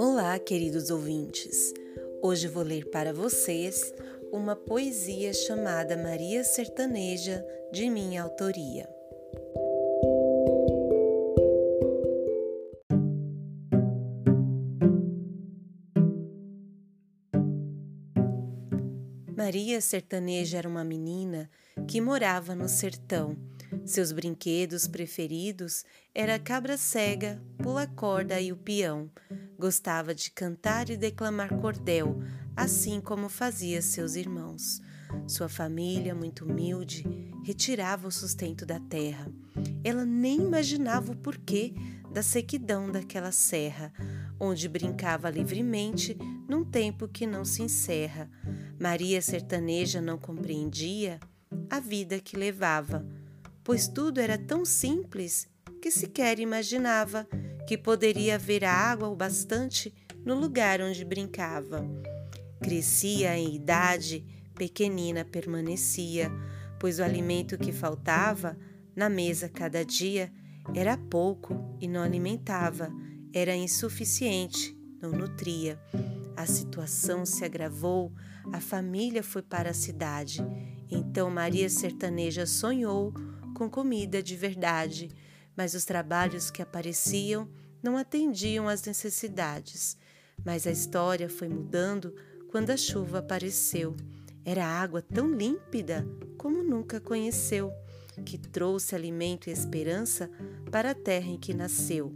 Olá, queridos ouvintes. Hoje vou ler para vocês uma poesia chamada Maria Sertaneja, de minha autoria. Maria Sertaneja era uma menina que morava no sertão. Seus brinquedos preferidos era a cabra cega, pula-corda e o peão. Gostava de cantar e declamar cordel, assim como fazia seus irmãos. Sua família, muito humilde, retirava o sustento da terra. Ela nem imaginava o porquê da sequidão daquela serra, onde brincava livremente num tempo que não se encerra. Maria sertaneja não compreendia a vida que levava, pois tudo era tão simples que sequer imaginava que poderia haver água o bastante no lugar onde brincava. Crescia em idade, pequenina permanecia, pois o alimento que faltava na mesa cada dia era pouco e não alimentava, era insuficiente, não nutria. A situação se agravou, a família foi para a cidade. Então Maria Sertaneja sonhou com comida de verdade, mas os trabalhos que apareciam não atendiam às necessidades. Mas a história foi mudando quando a chuva apareceu. Era água tão límpida como nunca conheceu, que trouxe alimento e esperança para a terra em que nasceu.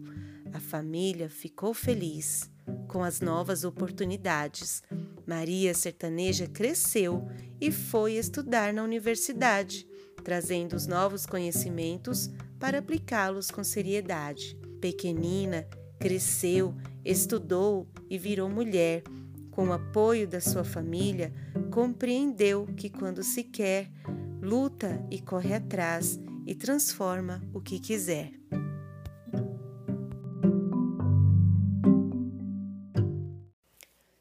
A família ficou feliz com as novas oportunidades. Maria Sertaneja cresceu e foi estudar na universidade, trazendo os novos conhecimentos para aplicá-los com seriedade. Pequenina, cresceu, estudou e virou mulher. Com o apoio da sua família, compreendeu que quando se quer, luta e corre atrás e transforma o que quiser.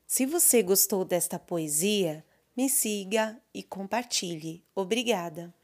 Se você gostou desta poesia, me siga e compartilhe. Obrigada!